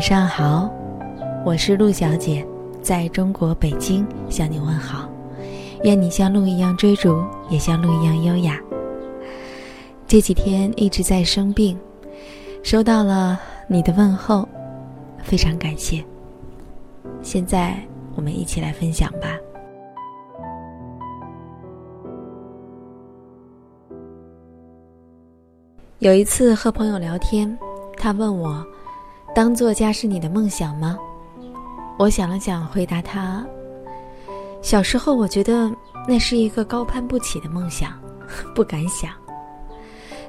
晚上好，我是陆小姐，在中国北京向你问好。愿你像鹿一样追逐，也像鹿一样优雅。这几天一直在生病，收到了你的问候，非常感谢。现在我们一起来分享吧。有一次和朋友聊天，他问我。当作家是你的梦想吗？我想了想，回答他：小时候我觉得那是一个高攀不起的梦想，不敢想。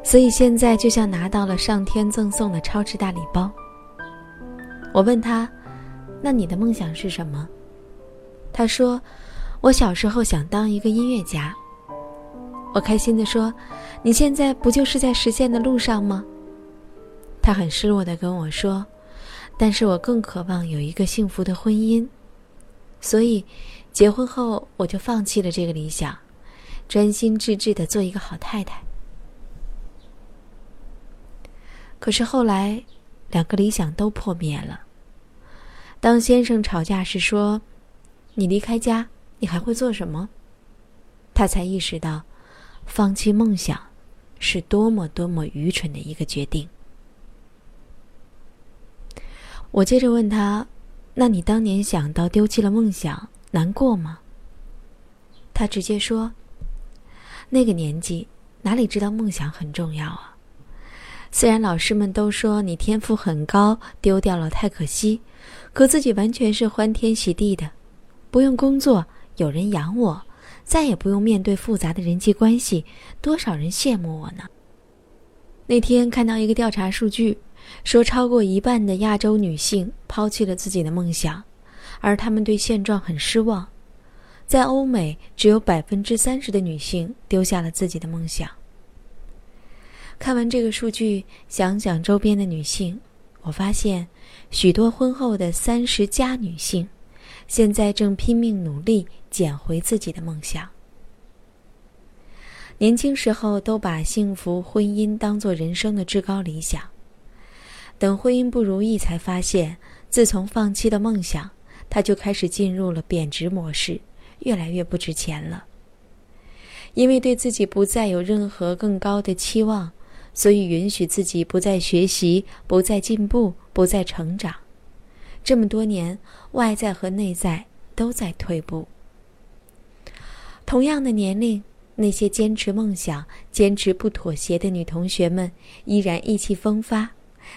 所以现在就像拿到了上天赠送的超值大礼包。我问他：那你的梦想是什么？他说：我小时候想当一个音乐家。我开心地说：你现在不就是在实现的路上吗？他很失落地跟我说：“但是我更渴望有一个幸福的婚姻，所以结婚后我就放弃了这个理想，专心致志地做一个好太太。可是后来，两个理想都破灭了。当先生吵架时说：‘你离开家，你还会做什么？’他才意识到，放弃梦想是多么多么愚蠢的一个决定。”我接着问他：“那你当年想到丢弃了梦想，难过吗？”他直接说：“那个年纪哪里知道梦想很重要啊？虽然老师们都说你天赋很高，丢掉了太可惜，可自己完全是欢天喜地的，不用工作，有人养我，再也不用面对复杂的人际关系，多少人羡慕我呢？”那天看到一个调查数据。说，超过一半的亚洲女性抛弃了自己的梦想，而她们对现状很失望。在欧美，只有百分之三十的女性丢下了自己的梦想。看完这个数据，想想周边的女性，我发现许多婚后的三十加女性，现在正拼命努力捡回自己的梦想。年轻时候都把幸福婚姻当作人生的至高理想。等婚姻不如意，才发现自从放弃了梦想，他就开始进入了贬值模式，越来越不值钱了。因为对自己不再有任何更高的期望，所以允许自己不再学习、不再进步、不再成长。这么多年，外在和内在都在退步。同样的年龄，那些坚持梦想、坚持不妥协的女同学们，依然意气风发。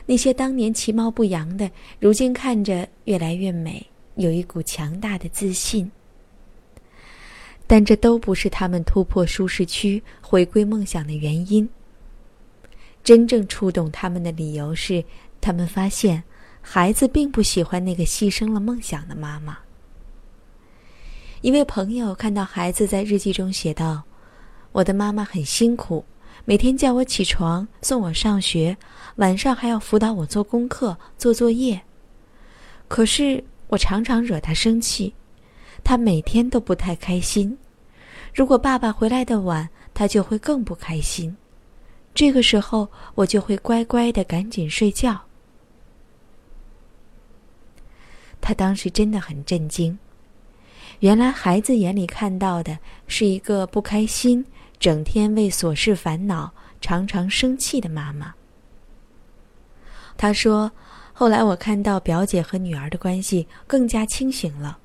那些当年其貌不扬的，如今看着越来越美，有一股强大的自信。但这都不是他们突破舒适区、回归梦想的原因。真正触动他们的理由是，他们发现孩子并不喜欢那个牺牲了梦想的妈妈。一位朋友看到孩子在日记中写道：“我的妈妈很辛苦。”每天叫我起床，送我上学，晚上还要辅导我做功课、做作业。可是我常常惹他生气，他每天都不太开心。如果爸爸回来的晚，他就会更不开心。这个时候，我就会乖乖的赶紧睡觉。他当时真的很震惊，原来孩子眼里看到的是一个不开心。整天为琐事烦恼、常常生气的妈妈。他说：“后来我看到表姐和女儿的关系更加清醒了。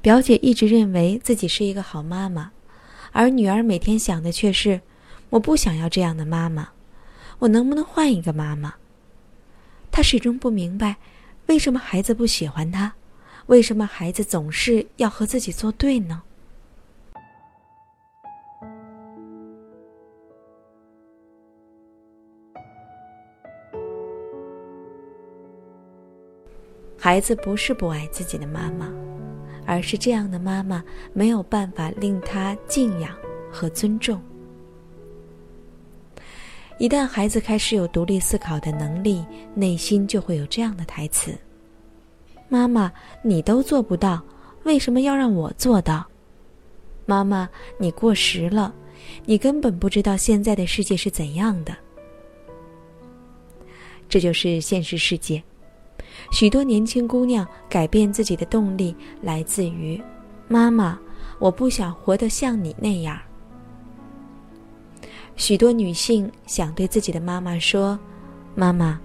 表姐一直认为自己是一个好妈妈，而女儿每天想的却是：我不想要这样的妈妈，我能不能换一个妈妈？她始终不明白，为什么孩子不喜欢她，为什么孩子总是要和自己作对呢？”孩子不是不爱自己的妈妈，而是这样的妈妈没有办法令他敬仰和尊重。一旦孩子开始有独立思考的能力，内心就会有这样的台词：“妈妈，你都做不到，为什么要让我做到？”“妈妈，你过时了，你根本不知道现在的世界是怎样的。”这就是现实世界。许多年轻姑娘改变自己的动力来自于：妈妈，我不想活得像你那样。许多女性想对自己的妈妈说：“妈妈，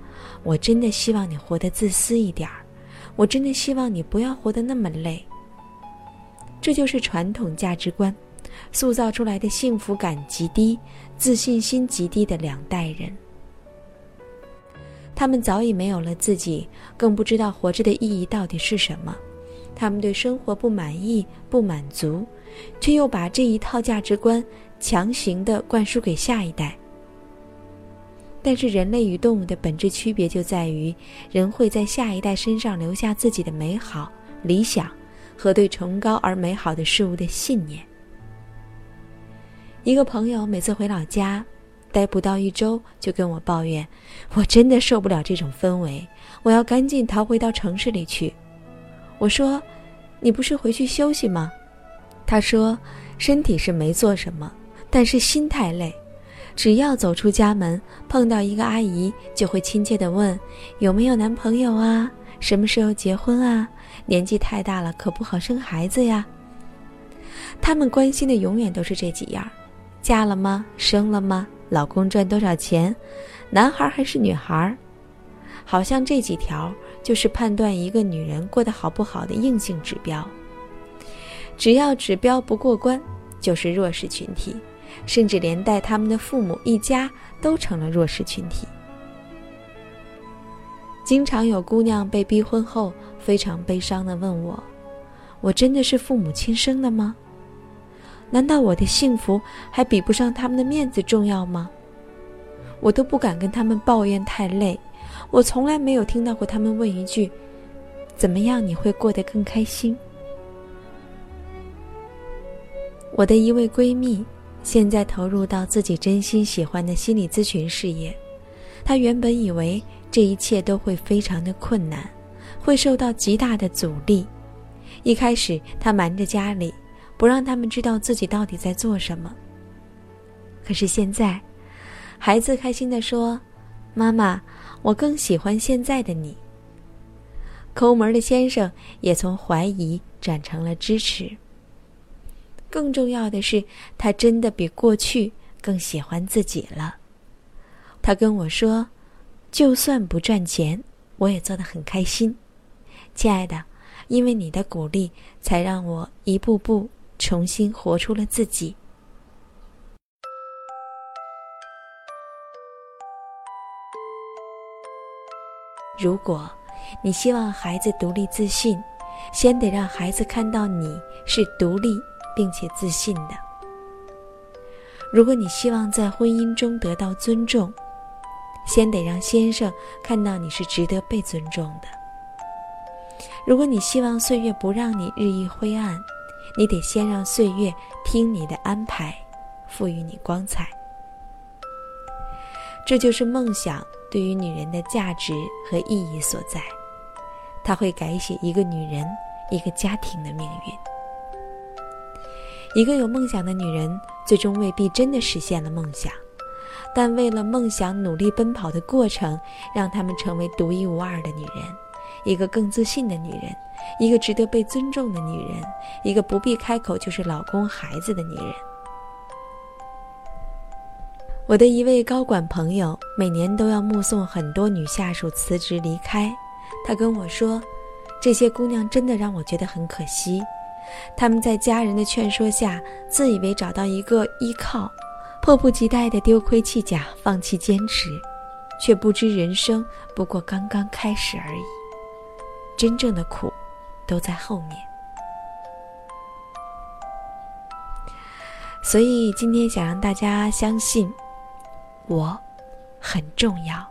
我真的希望你活得自私一点儿，我真的希望你不要活得那么累。”这就是传统价值观塑造出来的幸福感极低、自信心极低的两代人。他们早已没有了自己，更不知道活着的意义到底是什么。他们对生活不满意、不满足，却又把这一套价值观。强行的灌输给下一代。但是人类与动物的本质区别就在于，人会在下一代身上留下自己的美好理想和对崇高而美好的事物的信念。一个朋友每次回老家，待不到一周就跟我抱怨：“我真的受不了这种氛围，我要赶紧逃回到城市里去。”我说：“你不是回去休息吗？”他说：“身体是没做什么。”但是心太累，只要走出家门，碰到一个阿姨，就会亲切地问：“有没有男朋友啊？什么时候结婚啊？年纪太大了，可不好生孩子呀。”他们关心的永远都是这几样：嫁了吗？生了吗？老公赚多少钱？男孩还是女孩？好像这几条就是判断一个女人过得好不好的硬性指标。只要指标不过关，就是弱势群体。甚至连带他们的父母一家都成了弱势群体。经常有姑娘被逼婚后，非常悲伤地问我：“我真的是父母亲生的吗？难道我的幸福还比不上他们的面子重要吗？”我都不敢跟他们抱怨太累，我从来没有听到过他们问一句：“怎么样你会过得更开心？”我的一位闺蜜。现在投入到自己真心喜欢的心理咨询事业，她原本以为这一切都会非常的困难，会受到极大的阻力。一开始，她瞒着家里，不让他们知道自己到底在做什么。可是现在，孩子开心地说：“妈妈，我更喜欢现在的你。”抠门的先生也从怀疑转成了支持。更重要的是，他真的比过去更喜欢自己了。他跟我说：“就算不赚钱，我也做得很开心，亲爱的，因为你的鼓励，才让我一步步重新活出了自己。”如果你希望孩子独立自信，先得让孩子看到你是独立。并且自信的。如果你希望在婚姻中得到尊重，先得让先生看到你是值得被尊重的。如果你希望岁月不让你日益灰暗，你得先让岁月听你的安排，赋予你光彩。这就是梦想对于女人的价值和意义所在，它会改写一个女人、一个家庭的命运。一个有梦想的女人，最终未必真的实现了梦想，但为了梦想努力奔跑的过程，让她们成为独一无二的女人，一个更自信的女人，一个值得被尊重的女人，一个不必开口就是老公孩子的女人。我的一位高管朋友，每年都要目送很多女下属辞职离开，他跟我说：“这些姑娘真的让我觉得很可惜。”他们在家人的劝说下，自以为找到一个依靠，迫不及待地丢盔弃甲，放弃坚持，却不知人生不过刚刚开始而已。真正的苦，都在后面。所以今天想让大家相信，我很重要，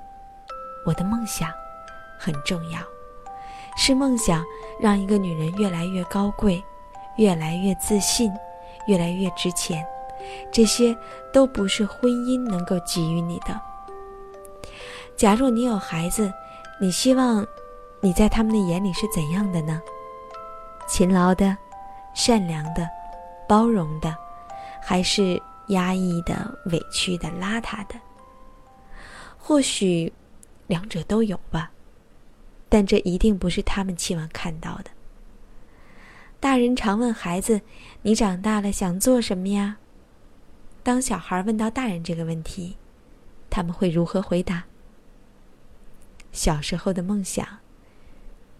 我的梦想很重要，是梦想让一个女人越来越高贵。越来越自信，越来越值钱，这些都不是婚姻能够给予你的。假如你有孩子，你希望你在他们的眼里是怎样的呢？勤劳的、善良的、包容的，还是压抑的、委屈的、邋遢的？或许两者都有吧。但这一定不是他们期望看到的。大人常问孩子：“你长大了想做什么呀？”当小孩问到大人这个问题，他们会如何回答？小时候的梦想，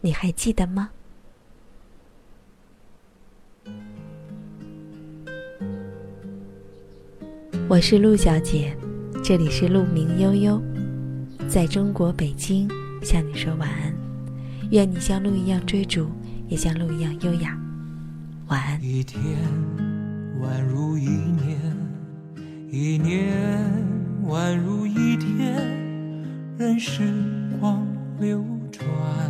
你还记得吗？我是陆小姐，这里是鹿鸣悠悠，在中国北京向你说晚安。愿你像鹿一样追逐，也像鹿一样优雅。晚安。一天宛如一年，一年宛如一天，任时光流转，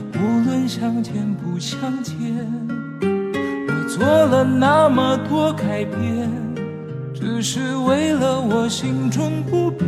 无论相见不相见。我做了那么多改变。只是为了我心中不变，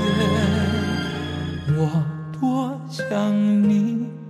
我多想你。